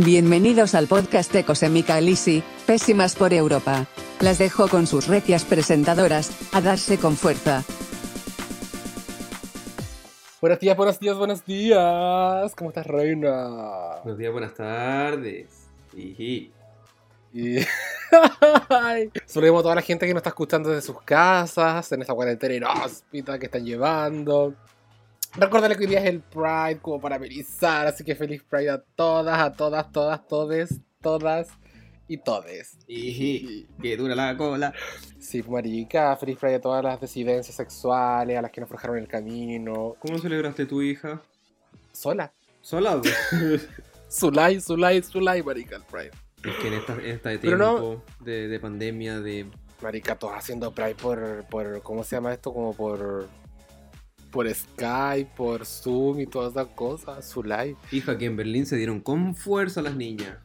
Bienvenidos al podcast de Cosemica Elisi, pésimas por Europa. Las dejo con sus recias presentadoras, a darse con fuerza. Buenos días, buenos días, buenos días. ¿Cómo estás, reina? Buenos días, buenas tardes. Iji. Y... Ay. Saludemos a toda la gente que nos está escuchando desde sus casas, en esta cuarentena inhóspita que están llevando. Recordarle que hoy día es el Pride como para amenizar, así que feliz Pride a todas, a todas, todas, todes, todas y todes. Iji. Que dura la cola. Sí, marica, feliz Pride a todas las disidencias sexuales, a las que nos forjaron el camino. ¿Cómo celebraste tu hija? Sola. ¿Sola? Zulay, Zulay, Zulay, marica, el Pride. es que en esta, en esta no- de, de pandemia, de... Marica, todos haciendo Pride por, por, ¿cómo se llama esto? Como por, por Skype, por Zoom y todas esas cosas, su live. Hija, que en Berlín se dieron con fuerza las niñas.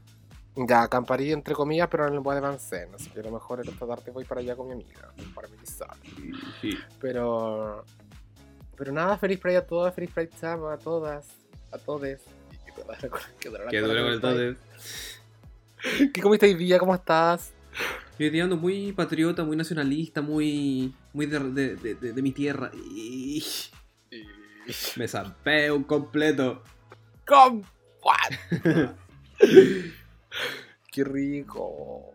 Ya, acamparí entre comillas, pero el Bois de Vincennes, así que a lo mejor esta tarde voy para allá con mi amiga, para amenizar. Iji. Pero, pero nada, feliz Pride a todas, feliz Pride Chama, a todas, a todes. Que dura con- el tote. ¿Qué comiste hoy día? ¿Cómo estás? Yo hoy día ando muy patriota, muy nacionalista, muy... Muy de, de, de- de- de mi tierra. Iji. Me zampé un completo. ¡Con Qué rico.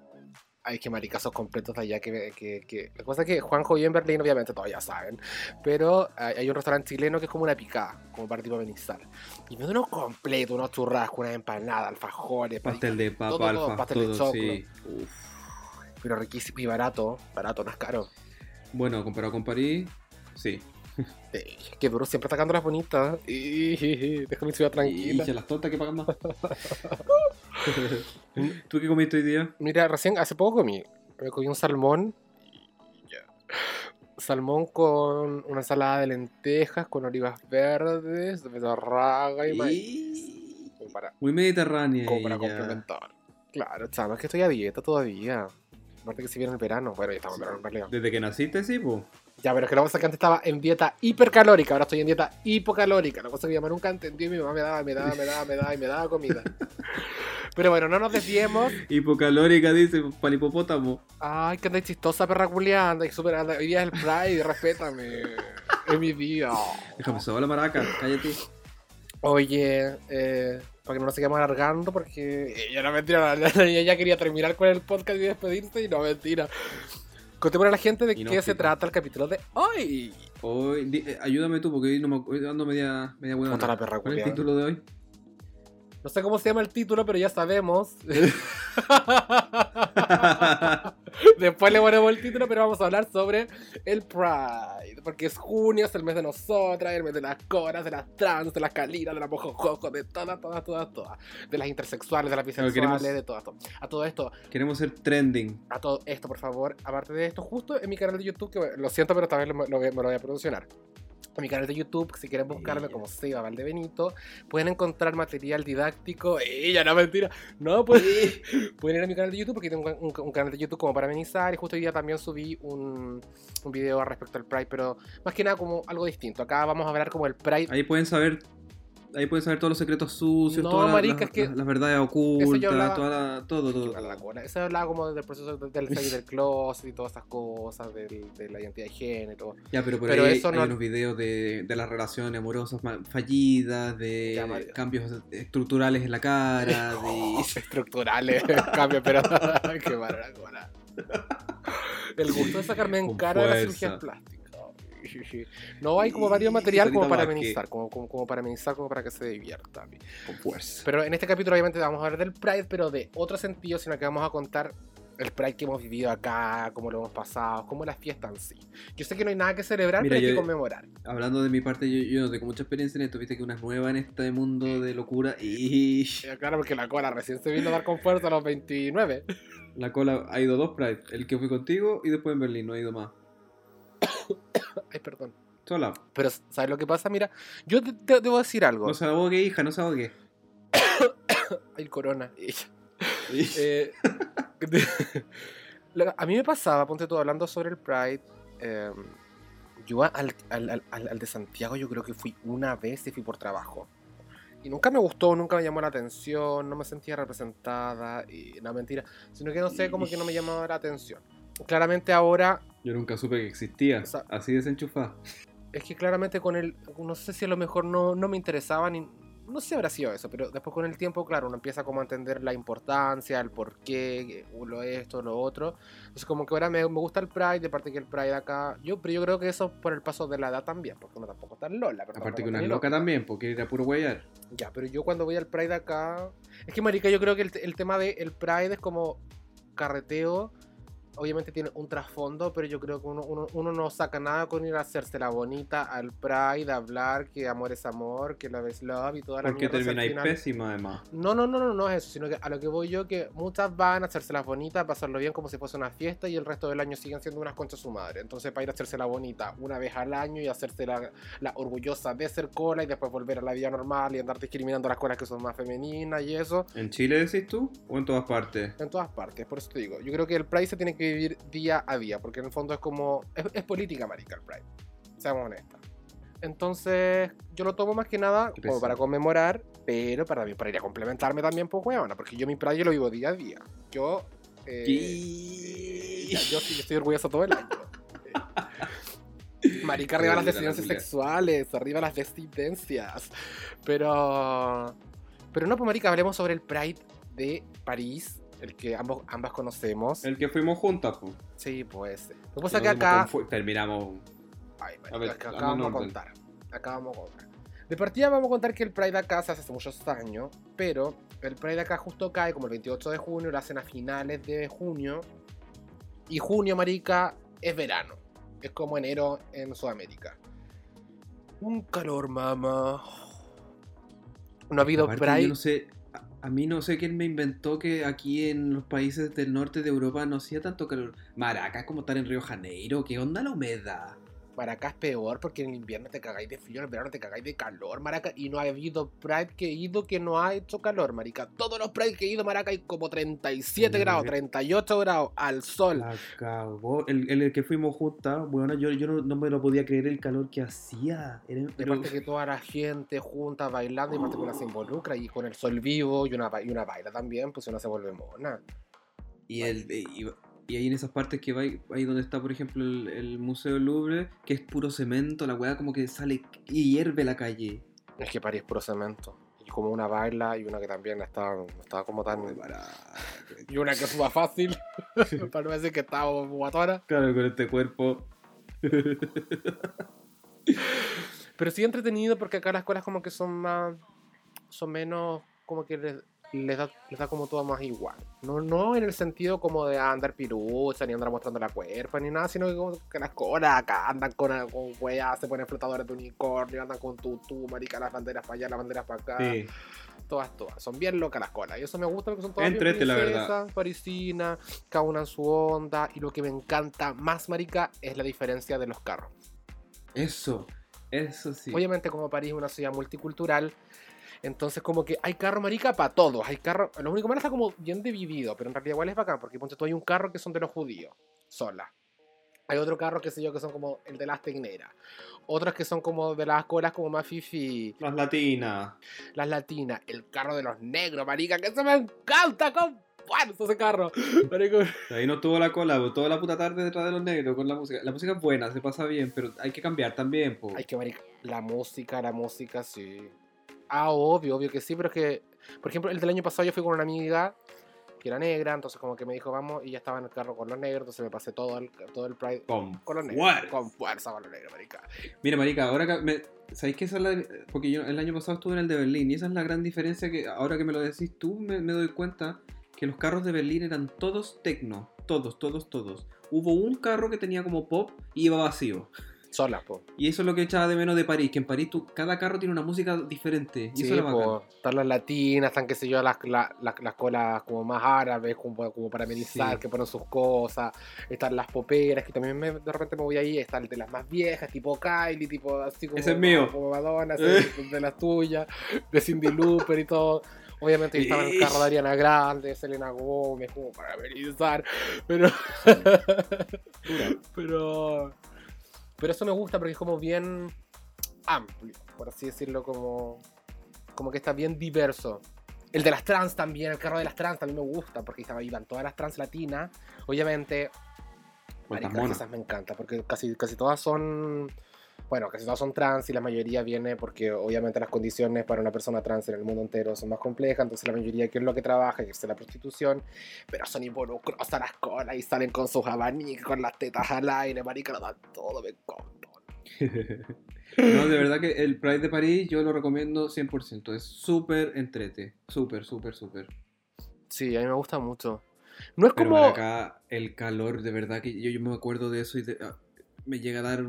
Ay, qué maricazos completos de allá que, que, que... La cosa es que Juanjo vive en Berlín, obviamente, todos ya saben. Pero hay, un restaurante chileno que es como una picada, como para tipo amenizar. Y me da unos completos, unos churrascos, una empanada, alfajores, Pastel de papa, todo, todo, alfa, pastel de choclo. sí. Uf. Pero riquísimo y barato. Barato, no es caro. Bueno, comparado con París, sí. Eh, qué duro, siempre sacando las bonitas. Y, deja mi ciudad tranquila. Y las tortas que pagan más. ¿Tú qué comiste hoy día? Mira, recién, hace poco comí. Me comí un salmón. Salmón con una ensalada de lentejas, con olivas verdes, de betarraga y maíz. Y- para, Muy mediterránea. como para complementar. Claro, chama, es que estoy a dieta todavía. Aparte que si viene el verano. Bueno, ya estamos en verano en realidad. Desde que naciste, sí, po. Ya, pero es que la cosa que antes estaba en dieta hipercalórica, ahora estoy en dieta hipocalórica. La cosa que mi mamá nunca entendió y mi mamá me daba, me daba, me daba, me daba y me daba comida. Pero bueno, no nos desviemos. Hipocalórica, dice, para el hipopótamo. Ay, que andáis chistosa, perra culianda. Y super, anda- hoy día es el Pride, respétame. Es mi día. Déjame sola, maraca, cállate. Oye, eh, para que no nos sigamos alargando, porque ella no mentira, la- la- ella quería terminar con el podcast y despedirse, y no mentira. Contémosle a la gente de qué se trata el capítulo de hoy. Hoy, di- eh, ayúdame tú, porque hoy, no me, hoy ando media, media ¿Cómo buena. está la perra ¿Cuál es el título de hoy? No sé cómo se llama el título, pero ya sabemos. Después le ponemos el título, pero vamos a hablar sobre el Pride. Porque es junio, es el mes de nosotras, el mes de las coras, de las trans, de las calinas, de las mojojojo, de todas, todas, todas, todas. De las intersexuales, de las bisexuales, queremos- de todo esto. A todo esto, Queremos ser trending. a todo esto, por favor. Aparte de esto, justo en mi canal de YouTube, que lo siento, pero esta vez lo, lo voy- me lo voy a pronunciar. En mi canal de YouTube, si quieren buscarme como Seba Valdebenito, pueden encontrar material didáctico. ¡Ella, no mentira! No, pues, pueden ir a mi canal de YouTube porque tengo un, un- un canal de YouTube como para amenizar. Y justo hoy día también subí un, un video respecto al Pride, pero más que nada como algo distinto. Acá vamos a hablar como el Pride. Ahí pueden saber. Ahí pueden saber todos los secretos sucios, No, todas las- marica, las, es que- las- las verdades ocultas, hablaba- toda la- todo, todo. Eso hablaba como del proceso de- del salir del closet y todas esas cosas, del- de la identidad de género. Ya, pero por Pero ahí eso hay no- unos videos de, de las relaciones amorosas fallidas, de Ya, cambios estructurales en la cara, de... estructurales, cambio, pero qué cola. El gusto de sacarme en Con cara de la fuerza. cirugía plástica. No hay como varios material como para amenizar, como, como, como para amenizar, como para que se divierta. Con fuerza. Pero en este capítulo obviamente vamos a hablar del Pride, pero de otro sentido, sino que vamos a contar el Pride que hemos vivido acá, cómo lo hemos pasado, cómo la fiesta en sí. Yo sé que no hay nada que celebrar, Mira, pero hay que conmemorar. Hablando de mi parte, yo, yo no tengo mucha experiencia en esto, viste que una es nueva en este mundo de locura y Claro, porque la cola recién se vino a dar con fuerza a los 29. la cola ha ido dos Pride, el que fui contigo y después en Berlín, no ha ido más. Ay, perdón. Sola. Pero, ¿sabes lo que pasa? Mira, yo te, te- debo decir algo. No se ahogue, hija, no se ahogue. Ay, corona. Eh, a mí me pasaba, ponte tú hablando sobre el Pride. eh, yo al, al- al- al- al de Santiago yo creo que fui una vez y fui por trabajo. Y nunca me gustó, nunca me llamó la atención, no me sentía representada, y no mentira, sino que no sé, como que no me llamaba la atención. Claramente ahora, Yo nunca supe que existía. O sea- Así desenchufada. es que claramente con el, no sé si a lo mejor no, no me interesaba ni, no sé si habrá sido eso, pero después con el tiempo, claro, uno empieza como a entender la importancia, el por qué, eh, lo esto, lo otro. Entonces como que ahora me, me gusta el Pride, de parte que el Pride acá, yo, pero yo creo que eso por el paso de la edad también, porque uno tampoco está en Lola. pero Aparte que una es ni loca también, porque era puro guayar. Ya, pero yo cuando voy al Pride acá. Es que, Marica, yo creo que el, el tema del Pride es como carreteo. Obviamente tiene un trasfondo, pero yo creo que uno, uno, uno no saca nada con ir a hacerse la bonita al Pride, hablar que amor es amor, que love is love y toda la Porque termináis pésima además. No, no, no, no, no es eso, sino que a lo que voy yo, que muchas van a hacerse las bonitas, pasarlo bien como si fuese una fiesta y el resto del año siguen siendo unas conchas su madre. Entonces, para ir a hacerse la bonita una vez al año y hacerse la, la orgullosa de ser cola y después volver a la vida normal y andar discriminando a las colas que son más femeninas y eso, ¿En Chile decís tú? ¿O en todas partes? en todas partes. Por eso te digo, yo creo que el Pride se tiene que vivir día a día, porque en el fondo es como. Es, es política, marica, el Pride. Seamos honestas. Entonces, yo lo tomo más que nada como para conmemorar, pero para, mí- para ir a complementarme también, pues, huevona, porque yo mi Pride yo lo vivo día a día. Yo. eh, ya, yo sí yo estoy orgulloso todo el año. Marica, arriba las disidencias sexuales, arriba las disidencias. Pero. Pero no, pues, Marica, hablemos sobre el Pride de París, el que ambos, ambas conocemos. El que fuimos juntas, pues. Sí, pues. Lo que pasa que acá. Terminamos. Ay, A ver, acá, vamos a contar. Acá vamos a contar. De partida vamos a contar que el Pride acá se hace hace muchos años, pero el Pride acá justo cae como el 28 de junio, lo hacen a finales de junio. Y junio, marica, es verano. Es como enero en Sudamérica. Un calor, mamá. No ha habido Pride. yo no sé. A- mí no sé quién me inventó que aquí en los países del norte de Europa no hacía tanto calor. Maracas, como estar en Río Janeiro. ¿Qué onda la humedad? Maraca es peor porque en el invierno te cagáis de frío, en el verano te cagáis de calor, Maraca. Y no ha habido Pride que he ido que no ha hecho calor, marica. Todos los Pride que he ido, Maraca, hay como 37 No, grados, que- 38 grados al sol. La cagó. El, el, el que fuimos juntas, bueno, yo, yo no, no me lo podía creer el calor que hacía. Era, De pero- parte que toda la gente junta bailando y parte que una se involucra y con el sol vivo y una, y una baila también, pues uno se vuelve mona. Y, el, y, y ahí en esas partes que va, ahí donde está, por ejemplo, el, el Museo Louvre, que es puro cemento, la weá como que sale y hierve la calle. Es que París es puro cemento. Y como una baila y una que también está, estaba como tan... Y una que suba fácil, para no decir que estaba guatona. Claro, con este cuerpo. Pero sí entretenido porque acá las escuelas como que son más. son menos. como que les, les da, les da como todo más igual. No, no en el sentido como de andar pirucha, ni andar mostrando la cuerpa, ni nada, sino que, como que las escuelas acá andan con, con weas, se ponen flotadores de unicornio, andan con tutú, marica, las banderas para allá, las banderas para acá. Sí. Todas, todas. Son bien locas las colas. Y eso me gusta porque son todas Entrete, la verdad. parisinas, cada una en su onda. Y lo que me encanta más, marica, es la diferencia de los carros. Eso, eso sí. Obviamente como París es una ciudad multicultural, entonces como que hay carro marica para todos, hay carro, lo único malo está como bien dividido, pero en realidad igual es bacán, porque ponte tú hay un carro que son de los judíos, sola. Hay otro carro que sé yo que son como el de las tecneras. Otros que son como de las colas como más fifi, Las latinas. las latinas, el carro de los negros, marica, que eso me encanta con ese carro. Marico, Ahí no tuvo la cola, toda la puta tarde detrás de los negros con la música. La música es buena, se pasa bien, pero hay que cambiar también, po. Hay que marica, la música, la música, sí. Ah, obvio, obvio que sí, pero es que, por ejemplo, el del año pasado yo fui con una amiga que era negra, entonces como que me dijo, vamos, y ya estaba en el carro con los negros, entonces me pasé todo el, todo el Pride Con con los negros. fuerza. Con fuerza con los negros, marica. Mira, marica, ahora que me... ¿Sabéis que esa es la... Porque yo el año pasado estuve en el de Berlín y esa es la gran diferencia que ahora que me lo decís tú me, me doy cuenta que los carros de Berlín eran todos tecno. Todos, todos, todos. Hubo un carro que tenía como pop y iba vacío. Solas, po. Y eso es lo que echaba de menos de París, que en París tú, cada carro tiene una música diferente. Y Sí, eso po. Están las latinas, están, qué sé yo, las, la- la- las colas como más árabes, como, como para amenizar, Sí. que ponen sus cosas. Están las poperas, que también me- de repente me voy ahí. Están de las más viejas, tipo Kylie, tipo así como, Ese es mío. como Madonna, es de las tuyas, de Cindy Looper y todo. Obviamente estaba en el carro de Ariana Grande, Selena Gómez, como para amenizar. Pero. pero. Pero eso me gusta porque es como bien amplio, por así decirlo, como. como que está bien diverso. El de las trans también, el carro de las trans también me gusta, porque iban todas las trans latinas. Obviamente, esas me encanta, porque casi, casi todas son. Bueno, casi todas son trans y la mayoría viene porque obviamente las condiciones para una persona trans en el mundo entero son más complejas, entonces la mayoría que es lo que trabaja, que es la prostitución, pero son involucrosas las colas y salen con sus abanicos, con las tetas al aire, marica, lo dan todo, me encanta. No, de verdad que el Pride de París yo lo recomiendo 100%. Es súper entrete. Súper, súper, súper. Sí, a mí me gusta mucho. No es Pero como... acá el calor, de verdad que yo, yo me acuerdo de eso y de- ah, me llega a dar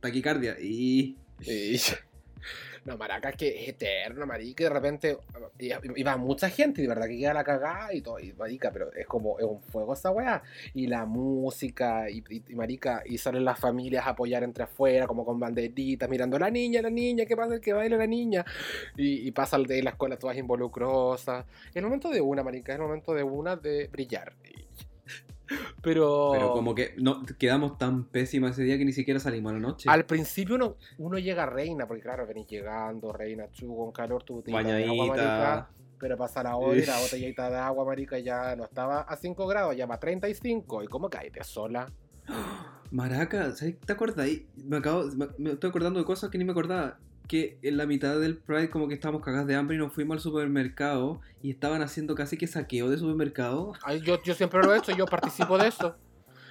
taquicardia. Y Y- No, maraca, es que es eterno, marica, y de repente va mucha gente, y de verdad que queda la cagada y todo, y marica, pero es como, es un fuego esa weá, y la música, y, y- y, marica, y salen las familias a apoyar entre afuera, como con banderitas, mirando a la niña, la niña, que pasa, que baila la niña, y, y pasa de la escuela todas involucrosas, es el momento de una, marica, es el momento de una de brillar, pero... Pero como que no quedamos tan pésimas ese día que ni siquiera salimos a la noche. Al principio uno, uno llega reina, porque claro, venís llegando, reina, chu, con calor, tu botellita de agua, marica, Bañadita. pero pasa la hora y la botellita de agua, marica, ya no estaba a 5 grados, ya va a 35, y cómo caíste sola. Maraca. ¿te acuerdas? Me, acabo, me, me estoy acordando de cosas que ni me acordaba. Que en la mitad del Pride como que estábamos cagadas de hambre y nos fuimos al supermercado y estaban haciendo casi que saqueo de supermercado. Ay, yo, yo siempre lo he hecho, yo participo de eso.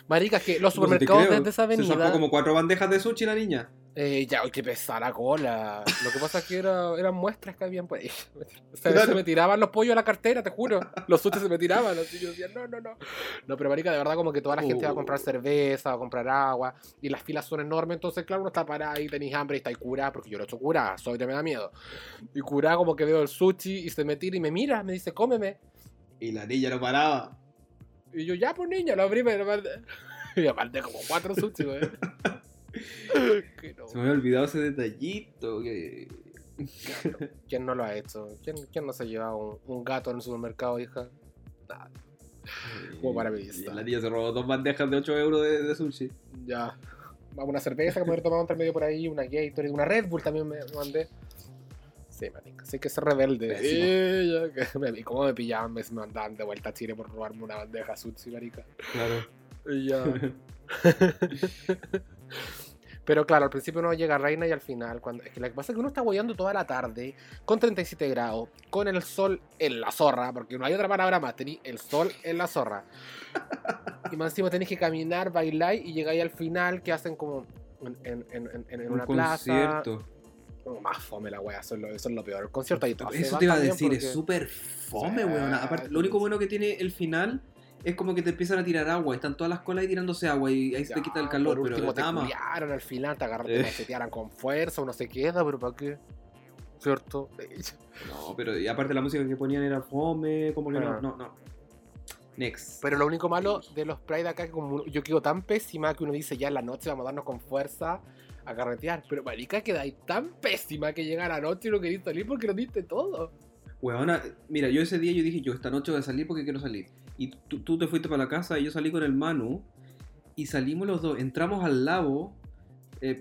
Marica, que los No supermercados creo. de esa Se sacó avenida... como cuatro bandejas de sushi la niña. Eh, ya, uy, qué pesada la cola. Lo que pasa es que era, eran muestras que habían por ahí. Se, Claro. se me tiraban los pollos a la cartera, te juro. Los sushi se me tiraban. Así yo decía, no, no, no. No, pero marica, de verdad como que toda la gente va a comprar Oh. cerveza, va a comprar agua. Y las filas son enormes. Entonces, claro, uno está parado ahí, tenéis hambre y está ahí curada. Porque yo lo he hecho curada, soy me da miedo. Y curada como que veo el sushi y se me tira y me mira, me dice, cómeme. Y la niña no paraba. Y yo, ya, pues niña, lo abrí, pero... Y aparte como cuatro sushi, güey. No. Se me había olvidado ese detallito. Que... ¿Quién no lo ha hecho? ¿Quién, quién no se ha llevado un, un gato en el supermercado, hija? Nada. Como para Y vista. La niña se robó dos bandejas de 8 euros de, de sushi. Ya. Una cerveza que me hubiera tomado entre medio por ahí, una Gatorade, una Red Bull también me mandé. Sí, manica, sí que ser rebelde. Me vi cómo me pillaban, me mandaban de vuelta a Chile por robarme una bandeja sushi, marica. Claro. Y ya. Pero claro, al principio uno llega reina y al final, cuando es que lo que pasa es que uno está boyando toda la tarde con 37 grados, con el sol en la zorra, porque no hay otra palabra más, tenéis el sol en la zorra. Y más encima tenéis que caminar, bailar y llegáis al final que hacen como en, en- en- en- en Un una plaza. concierto. No, más fome la wea, eso es lo, eso es lo peor. El concierto ahí todo Eso te iba a decir, porque- es súper fome, weón. Aparte, lo único bueno que tiene el final es como que te empiezan a tirar agua. Están todas las colas ahí tirándose agua y ahí se te Ya, quita el calor, por pero último te nada más. culiaron al final, te agarran, te Eh. machetearan con fuerza, uno se queda, pero ¿para qué? ¿Cierto? No, pero y aparte la música que ponían era fome, como que no, no, no. Next. Pero lo único malo de los Pride acá es que como yo quedo tan pésima que uno dice ya en la noche vamos a darnos con fuerza a carretear. Pero marica quedáis tan pésima que llega la noche y no queréis salir porque lo diste todo. Weona, mira, yo ese día yo dije, yo esta noche voy a salir porque quiero salir. Y tú, tú te fuiste para la casa y yo salí con el Manu y salimos los dos, entramos al lago. eh,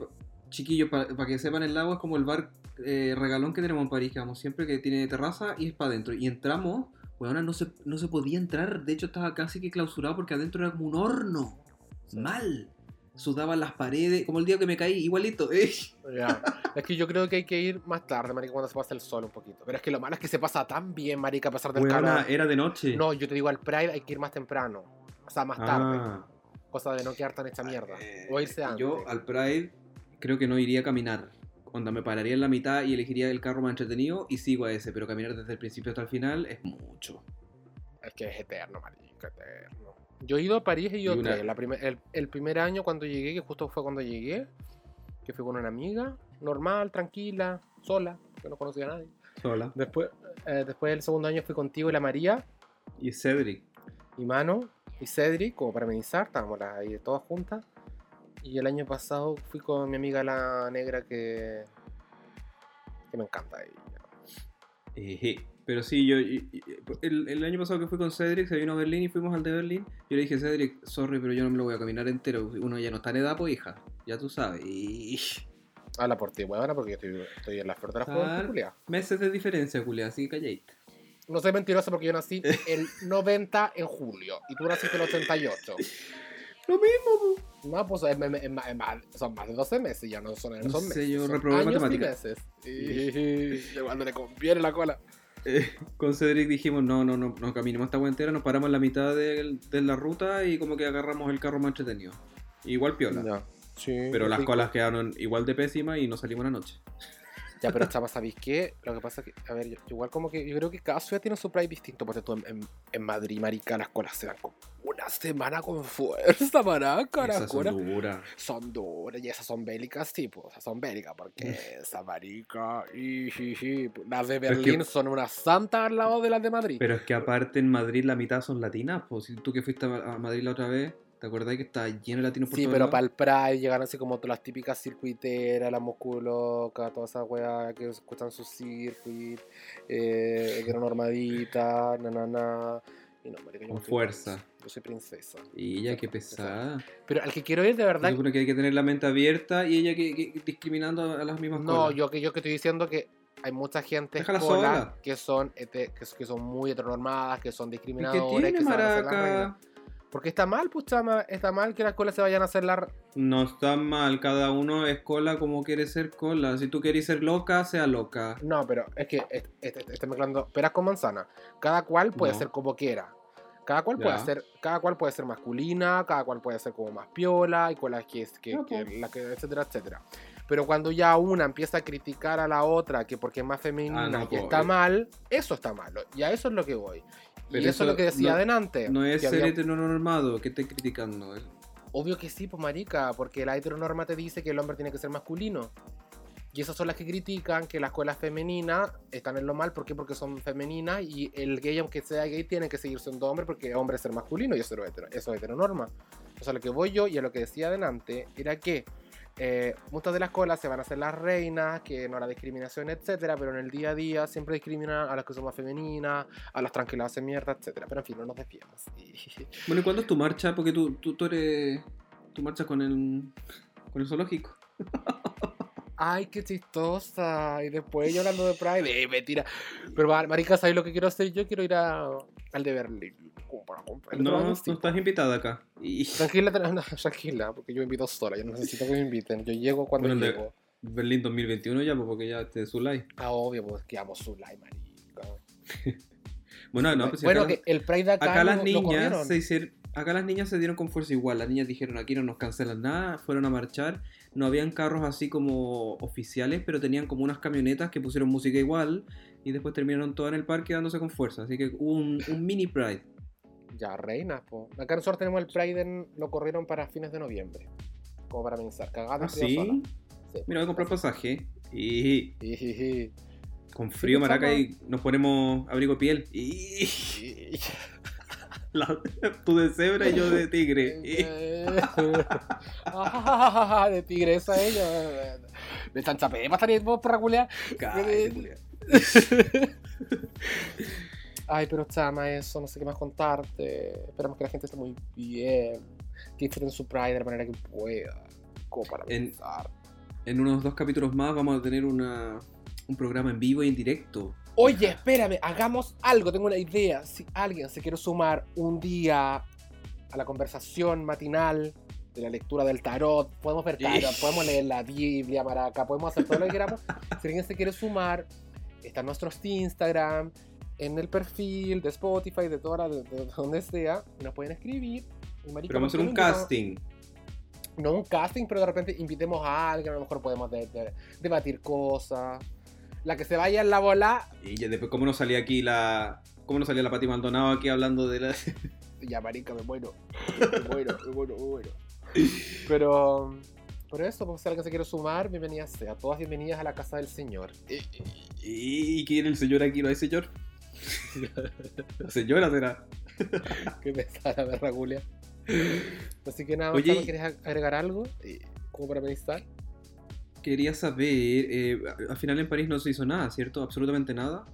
chiquillos, para que sepan, el lago es como el bar eh, regalón que tenemos en París, que vamos siempre, que tiene terraza y es para adentro. Y entramos, weona, no se, no se podía entrar, de hecho estaba casi que clausurado porque adentro era como un horno. Sí. Mal. Sudaban las paredes, como el día que me caí, igualito. eh. Ya. es que yo creo que hay que ir más tarde, marica, cuando se pasa el sol un poquito. Pero es que lo malo es que se pasa tan bien, marica, a pesar del calor. era de noche. No, yo te digo, al Pride hay que ir más temprano. O sea, más tarde. Ah. Cosa de no quedar tan hecha mierda. Eh, O irse antes. Yo al Pride creo que no iría a caminar. Onda, me pararía en la mitad y elegiría el carro más entretenido y sigo a ese. Pero caminar desde el principio hasta el final es mucho. Es que es eterno, marica, eterno. Yo he ido a París y he ido Y una- tres. La primer- el, el primer año cuando llegué, que justo fue cuando llegué, que fui con una amiga, normal, tranquila, sola, que no conocía a nadie. Sola. Después, eh, después del segundo año fui contigo y la María, Y Cedric. y Mano, y Cedric, como para amenizar, estábamos ahí todas juntas. Y el año pasado fui con mi amiga la negra que, que me encanta ella. Eje. Pero sí, yo. y- y- El, el año pasado que fui con Cedric, se vino a Berlín y fuimos al de Berlín. Yo le dije, Cedric, sorry, pero yo no me lo voy a caminar entero. Uno ya no está en edad, pues hija. Ya tú sabes. Y. Habla por ti, huevona, porque yo estoy, estoy en la flor de la juventud. Julia. Meses de diferencia, Julia, así que calladita. No soy mentirosa porque yo nací el 90 en julio y tú naciste el 88. Lo mismo. No, pues es- es- son más de 12 meses, ya no son, No son meses. yo son reprobé y matemáticas. meses. Y, y cuando le conviene la cola. Eh, con Cedric dijimos, no, no, no, no caminemos esta entera, nos paramos en la mitad de, de la ruta y como que agarramos el carro más entretenido. Igual piola. Ya, sí, Pero las rico. colas quedaron igual de pésimas y no salimos la noche. Ya, pero chama, ¿sabéis qué? Lo que pasa es que, a ver, yo, igual como que yo creo que cada ciudad tiene su pride distinto. Porque tú en, en, en Madrid, marica, las colas se dan como una semana con fuerza, maraca, las Esas son colas duras. son duras y esas son bélicas, tipo, esas son bélicas, porque esa marica, y, y, y, las de Pero es que- Berlín son unas santas al lado de las de Madrid. Pero es que aparte en Madrid la mitad son latinas, pues si tú que fuiste a Madrid la otra vez, ¿te acordás que está lleno de latinos por Sí, pero para el Pride llegan así como todas las típicas circuiteras, las musculocas, todas esas weas que escuchan su circuit, eh, heteronormadita, na na na. Y no, marica, yo Con no soy fuerza. princesa, Yo soy princesa. Y ella qué pesada. Pero al que quiero ir de Se verdad. supone que hay que tener la mente abierta y ella que, que- discriminando a las mismas No, colas. yo que yo que estoy diciendo que hay mucha gente Déjala sola. que son hete- que, que son muy heteronormadas, que son ¿Y qué discriminadoras, tiene que se van a hacer las maraca? reinas. Porque está mal, pues chama, está mal que las colas se vayan a hacer la No está mal, cada uno es cola como quiere ser cola. Si tú quieres ser loca, sea loca. No, pero es que est- est- estoy mezclando peras con manzana. Cada cual puede No. ser como quiera. Cada cual puede ser, cada cual puede ser masculina, cada cual puede ser como más piola y con las que es que, que- pues. la que- etcétera, etcétera. Pero cuando ya una empieza a criticar a la otra que porque es más femenina Ah, no, y pues, está mal, eso está malo. Y a eso es lo que voy. Y eso, eso es lo que decía no- adelante. No es ser había- heteronormado que esté criticando. Obvio que sí, pues marica, porque la heteronorma te dice que el hombre tiene que ser masculino. Y esas son las que critican que las escuelas femeninas están en lo mal. ¿Por qué? Porque son femeninas y el gay, aunque sea gay, tiene que seguir siendo hombre porque hombre es ser masculino y eso es, hetero, eso es heteronorma. O sea, lo que voy yo y a lo que decía adelante era que eh, muchas de las colas se van a hacer las reinas, que no la discriminación, etcétera, pero en el día a día siempre discriminan a las que son más femeninas, a las tranquilas hacen mierda, etcétera. Pero en fin, no nos desviamos. Bueno, ¿y cuándo es tu marcha? Porque tú, tú, tú eres. Tú marchas con el. con el zoológico. Ay, qué chistosa. Y después yo hablando de Pride, eh, mentira. Pero mar- marica, ¿sabes lo que quiero hacer? Yo quiero ir a, al de Berlín. No, no estás invitada acá. Y Tranquila, no, tranquila, porque yo me invito sola. Yo no necesito que me inviten. Yo llego cuando Bueno, llego. Berlín 2021 ya, pues, porque ya te su like. Ah, obvio, pues que amo su like, marica. Bueno, no, pues si bueno, acá, que el Pride de acá, acá lo- las niñas se hicieron. Acá las niñas se dieron con fuerza igual. Las niñas dijeron aquí no nos cancelan nada, fueron a marchar. No habían carros así como oficiales, pero tenían como unas camionetas que pusieron música igual. Y después terminaron todas en el parque dándose con fuerza. Así que hubo un, un mini Pride. Ya, reinas, po. Acá nosotros tenemos el Pride, en- lo corrieron para fines de noviembre. Como para pensar, cagada ¿Ah, sí? sola. Sí. Mira, voy a comprar pasaje. Y con frío, maraca, y nos ponemos abrigo piel. Y la- tú de cebra y yo de tigre. Ah, de tigresa ella. De chanchapé, pasaría vos para culiar. Ay, pero chama, eso, no sé qué más contarte. Esperamos que la gente esté muy bien. Que disfruten su Pride de la manera que pueda. Como para En- pensar. En unos dos capítulos más vamos a tener una, un programa en vivo y en directo. Oye, espérame, hagamos algo, tengo una idea. Si alguien se quiere sumar un día a la conversación matinal de la lectura del tarot, podemos ver tarot, podemos leer la Biblia, maraca, podemos hacer todo lo que queramos. Si alguien se quiere sumar, está en nuestros Instagram, en el perfil de Spotify, de toda la, de, de donde sea, nos pueden escribir. Y, marica, Pero vamos a hacer ¿por un no casting. no un casting, pero de repente invitemos a alguien, a lo mejor podemos de- de- debatir cosas. La que se vaya en la bola, Y ya después, ¿cómo nos salía aquí la. ¿Cómo nos salía la Pati Maldonado aquí hablando de la. ya marica, me muero. Me muero, me muero, me muero. Pero, por eso, pues si alguien se quiere sumar, bienvenidas sea. Todas bienvenidas a la casa del Señor. ¿Y quién el señor aquí? ¿No hay señor? La señora será. Qué pesada la berra Julia. Así que nada, y- ¿quieres ag- agregar algo? Eh, Como para pensar. Quería saber. eh, al final en París no se hizo nada, ¿cierto? Absolutamente nada.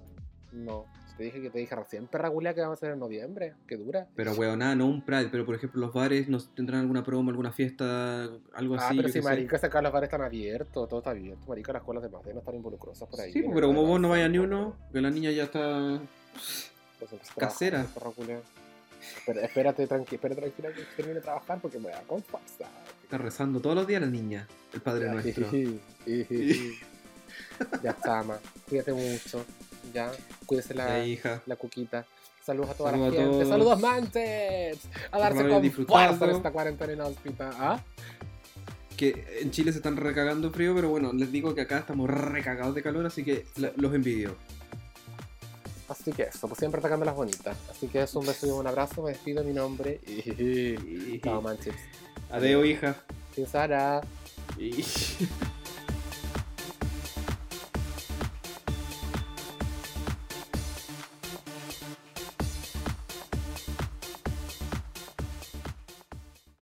No. Te dije que te dije recién, perra culia, que vamos a hacer en noviembre. Que dura. Pero weón, nada, no un Pride, pero por ejemplo los bares nos tendrán alguna promo, alguna fiesta, algo ah, así. pero yo si qué sé. marica, acá los bares están abiertos, todo está abierto. Marica, las escuelas de más no están involucrosas por ahí. Sí, pero como vos no vayas ni uno, que la niña ya está. pues, a casera. trabajar, perra culia. Espera- espérate, tranqui, espérate tranquila que termine de trabajar porque me da con fuerza. Está rezando todos los días la niña, el Padre Ya, Nuestro. jiji, jiji. ya está, ma. Cuídate mucho. Ya. Cuídese la, hija. la cuquita. Saludos a toda Saludos a la gente. todos. Saludos, manches. A darse con fuerza en esta cuarentena inhóspita. ¿Ah? Que en Chile se están recagando frío, pero bueno, les digo que acá estamos recagados de calor, así que los envidio. Así que eso, pues siempre atacando las bonitas. Así que eso, un beso y un abrazo. Me despido mi nombre. Y... Y- Chao, manches. Adeo, hija. Sin Sara. Y-